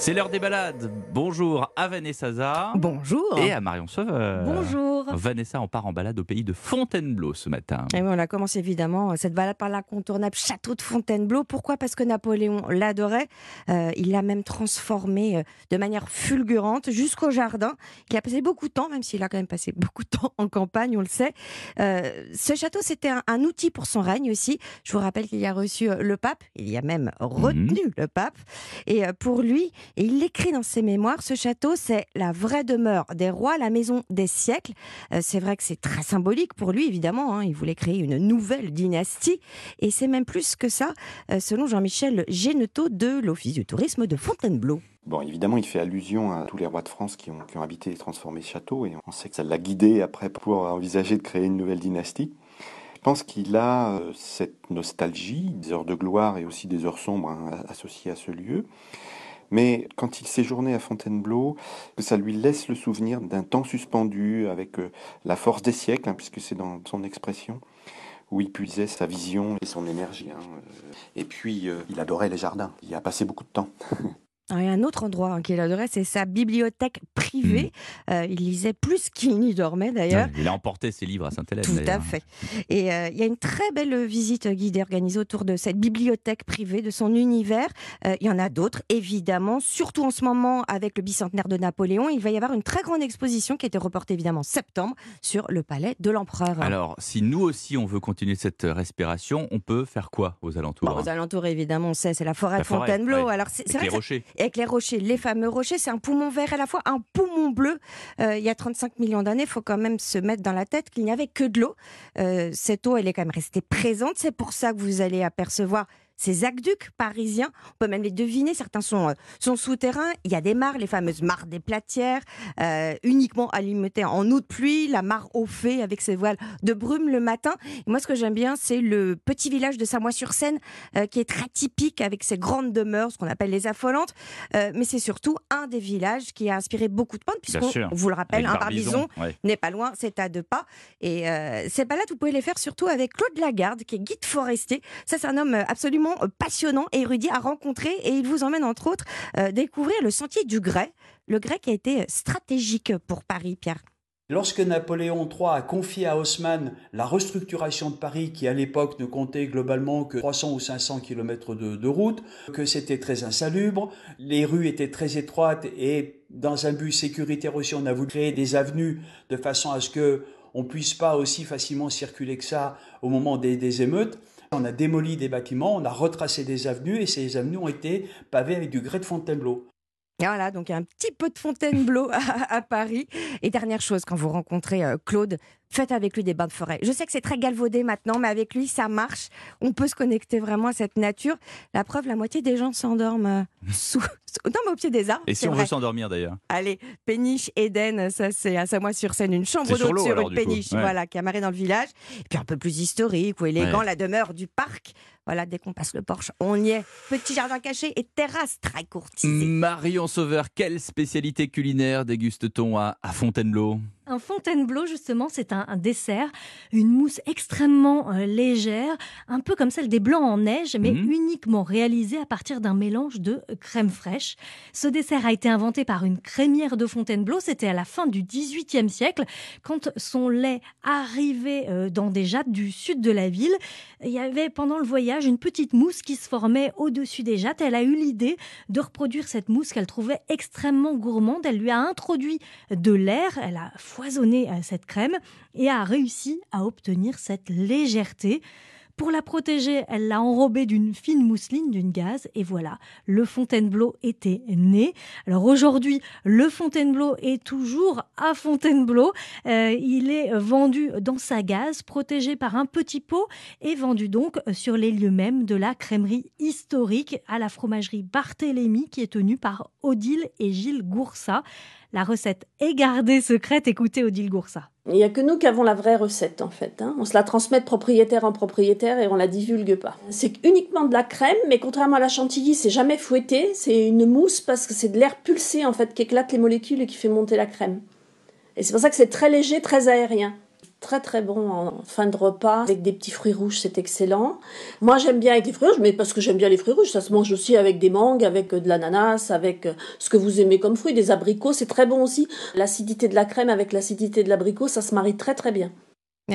C'est l'heure des balades. Bonjour à Vanessa Zah. Bonjour. Et à Marion Sauveur. Bonjour. Vanessa, on part en balade au pays de Fontainebleau ce matin. Et oui, on a commencé évidemment cette balade par l'incontournable château de Fontainebleau. Pourquoi? Parce que Napoléon l'adorait. Euh, il l'a même transformé euh, de manière fulgurante jusqu'au jardin. Il a passé beaucoup de temps, même s'il a quand même passé beaucoup de temps en campagne, on le sait. Euh, ce château, c'était un, un outil pour son règne aussi. Je vous rappelle qu'il y a reçu euh, le pape. Il y a même retenu le pape. Et euh, pour lui, et il l'écrit dans ses mémoires, ce château, c'est la vraie demeure des rois, la maison des siècles. Euh, c'est vrai que c'est très symbolique pour lui, évidemment. hein. Il voulait créer une nouvelle dynastie. Et c'est même plus que ça, euh, selon Jean-Michel Géneteau de l'Office du tourisme de Fontainebleau. Bon, évidemment, il fait allusion à tous les rois de France qui ont, qui ont habité et transformé ce château, et on sait que ça l'a guidé après pour envisager de créer une nouvelle dynastie. Je pense qu'il a euh, cette nostalgie des heures de gloire et aussi des heures sombres hein, associées à ce lieu. Mais quand il séjournait à Fontainebleau, ça lui laisse le souvenir d'un temps suspendu avec euh, la force des siècles, hein, puisque c'est dans son expression, où il puisait sa vision et son énergie. hein. Et puis, euh, il adorait les jardins. Il y a passé beaucoup de temps. Il y a un autre endroit hein, qu'il adorait, c'est sa bibliothèque privée. Euh, il lisait plus qu'il n'y dormait d'ailleurs. Il a emporté ses livres à Sainte-Hélène. Tout à fait. Et euh, il y a une très belle visite guidée organisée autour de cette bibliothèque privée, de son univers. Euh, il y en a d'autres, évidemment, surtout en ce moment avec le bicentenaire de Napoléon. Il va y avoir une très grande exposition qui a été reportée évidemment en septembre sur le palais de l'empereur. Alors, si nous aussi on veut continuer cette respiration, on peut faire quoi aux alentours Bon, hein? aux alentours, évidemment, on sait, c'est la forêt La forêt, Fontainebleau. ouais. Alors, c'est les rochers. Avec les rochers, les fameux rochers, c'est un poumon vert à la fois un poumon bleu. Euh, il y a 35 millions d'années, il faut quand même se mettre dans la tête qu'il n'y avait que de l'eau. Euh, cette eau, elle est quand même restée présente. C'est pour ça que vous allez apercevoir ces aqueducs parisiens. On peut même les deviner. Certains sont, euh, sont souterrains. Il y a des mares, les fameuses mares des Platières, euh, uniquement alimentées en eau de pluie. La mare au fait avec ses voiles de brume le matin. Et moi, ce que j'aime bien, c'est le petit village de Samois-sur-Seine euh, qui est très typique avec ses grandes demeures, ce qu'on appelle les affolantes. Euh, mais c'est surtout un des villages qui a inspiré beaucoup de peintres, puisqu'on vous le rappelle, Avec un Barbizon ouais. n'est pas loin, c'est à deux pas. Et ces balades, vous pouvez les faire surtout avec Claude Lagarde, qui est guide forestier. Ça, c'est un homme absolument euh, passionnant érudit à rencontrer. Et il vous emmène, entre autres, euh, découvrir le sentier du Grès. Le Grès qui a été stratégique pour Paris, Pierre. Lorsque Napoléon III a confié à Haussmann la restructuration de Paris, qui à l'époque ne comptait globalement que 300 ou 500 kilomètres de, route, que c'était très insalubre, les rues étaient très étroites et dans un but sécuritaire aussi, on a voulu créer des avenues de façon à ce que on puisse pas aussi facilement circuler que ça au moment des émeutes. On a démoli des bâtiments, on a retracé des avenues et ces avenues ont été pavées avec du grès de Fontainebleau. Voilà, donc un petit peu de Fontainebleau à, à Paris. Et dernière chose, quand vous rencontrez euh, Claude, faites avec lui des bains de forêt. Je sais que c'est très galvaudé maintenant, mais avec lui, ça marche. On peut se connecter vraiment à cette nature. La preuve, la moitié des gens s'endorment euh, sous, non, mais au pied des arbres. Et si on vrai. veut s'endormir d'ailleurs Allez, péniche Eden, ça c'est à Samois-sur-Seine, une chambre C'est sur d'hôte sur, alors, une péniche, Ouais. voilà, qui amarrée dans le village. Et puis un peu plus historique ou élégant, Ouais. la demeure du parc. Voilà, dès qu'on passe le porche, on y est. Petit jardin caché et terrasse très courtisée. Marion Sauveur, quelle spécialité culinaire déguste-t-on à, à Fontainebleau? Un Fontainebleau, justement, c'est un, un dessert, une mousse extrêmement euh, légère, un peu comme celle des blancs en neige, mais Mhm. uniquement réalisée à partir d'un mélange de euh, crème fraîche. Ce dessert a été inventé par une crémière de Fontainebleau, c'était à la fin du XVIIIe siècle, quand son lait arrivait euh, dans des jattes du sud de la ville. Il y avait pendant le voyage une petite mousse qui se formait au-dessus des jattes. Elle a eu l'idée de reproduire cette mousse qu'elle trouvait extrêmement gourmande. Elle lui a introduit de l'air, elle a foisonné cette crème et a réussi à obtenir cette légèreté. Pour la protéger, elle l'a enrobée d'une fine mousseline, d'une gaze, et voilà, le Fontainebleau était né. Alors aujourd'hui, le Fontainebleau est toujours à Fontainebleau. Euh, il est vendu dans sa gaze, protégé par un petit pot, et vendu donc sur les lieux mêmes de la crèmerie historique à la fromagerie Barthélemy, qui est tenue par Odile et Gilles Goursat. La recette est gardée secrète, écoutez Odile Goursat. Il n'y a que nous qui avons la vraie recette en fait. hein. On se la transmet de propriétaire en propriétaire et on la divulgue pas. C'est uniquement de la crème, mais contrairement à la chantilly, c'est jamais fouetté. C'est une mousse parce que c'est de l'air pulsé en fait qui éclate les molécules et qui fait monter la crème. Et c'est pour ça que c'est très léger, très aérien. Très très bon en fin de repas avec des petits fruits rouges, c'est excellent. Moi j'aime bien avec les fruits rouges, mais parce que j'aime bien les fruits rouges, ça se mange aussi avec des mangues, avec de l'ananas, avec ce que vous aimez comme fruits, des abricots, c'est très bon aussi. L'acidité de la crème avec l'acidité de l'abricot, ça se marie très très bien.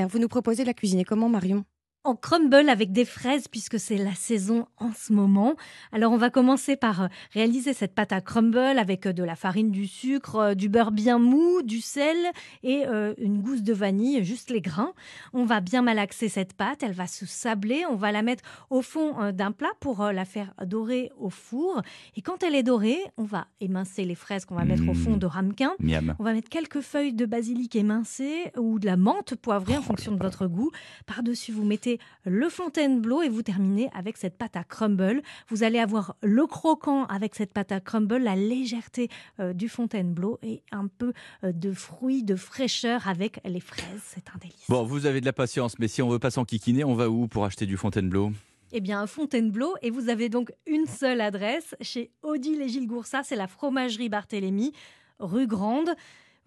Vous nous proposez de la cuisiner comment Marion? En crumble avec des fraises puisque c'est la saison en ce moment. Alors on va commencer par euh, réaliser cette pâte à crumble avec euh, de la farine, du sucre, euh, du beurre bien mou, du sel et une gousse de vanille, juste les grains. On va bien malaxer cette pâte, elle va se sabler, on va la mettre au fond d'un plat pour la faire dorer au four. Et quand elle est dorée, on va émincer les fraises qu'on va mettre au fond Mmh. de ramequin. Miam. On va mettre quelques feuilles de basilic émincées ou de la menthe poivrée en fonction de votre goût. Par-dessus, vous mettez le Fontainebleau et vous terminez avec cette pâte à crumble. Vous allez avoir le croquant avec cette pâte à crumble, la légèreté euh, du Fontainebleau et un peu euh, de fruits, de fraîcheur avec les fraises. C'est un délice. Bon, vous avez de la patience, mais si on veut pas s'enquiquiner, on va où pour acheter du Fontainebleau? Eh bien, Fontainebleau, et vous avez donc une seule adresse chez Odile et Gilles Goursat, c'est la fromagerie Barthélemy, rue Grande.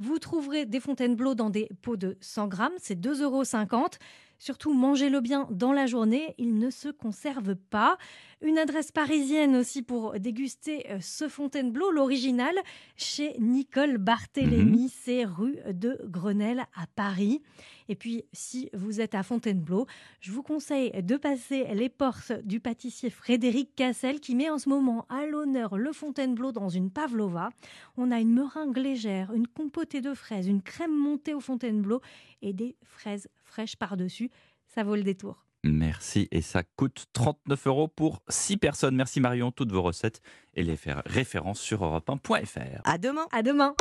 Vous trouverez des Fontainebleau dans des pots de 100 grammes, c'est 2,50 euros. Surtout, mangez-le bien dans la journée, il ne se conserve pas. Une adresse parisienne aussi pour déguster euh, ce Fontainebleau, l'original, chez Nicole Barthélémy, c'est rue de Grenelle à Paris. Et puis, si vous êtes à Fontainebleau, je vous conseille de passer les portes du pâtissier Frédéric Cassel qui met en ce moment à l'honneur le Fontainebleau dans une pavlova. On a une meringue légère, une compotée de fraises, une crème montée au Fontainebleau et des fraises fraîches par-dessus. Ça vaut le détour. Merci. Et ça coûte 39 euros pour 6 personnes. Merci Marion. Toutes vos recettes et les faire références sur europe1.fr. À demain À demain!